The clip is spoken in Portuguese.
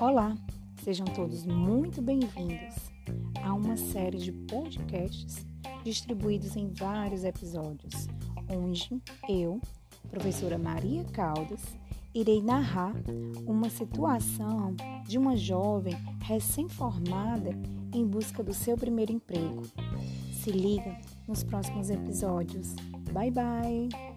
Olá, sejam todos muito bem-vindos a uma série de podcasts distribuídos em vários episódios, onde eu, professora Maria Caldas, irei narrar uma situação de uma jovem recém-formada em busca do seu primeiro emprego. Se liga nos próximos episódios. Bye bye!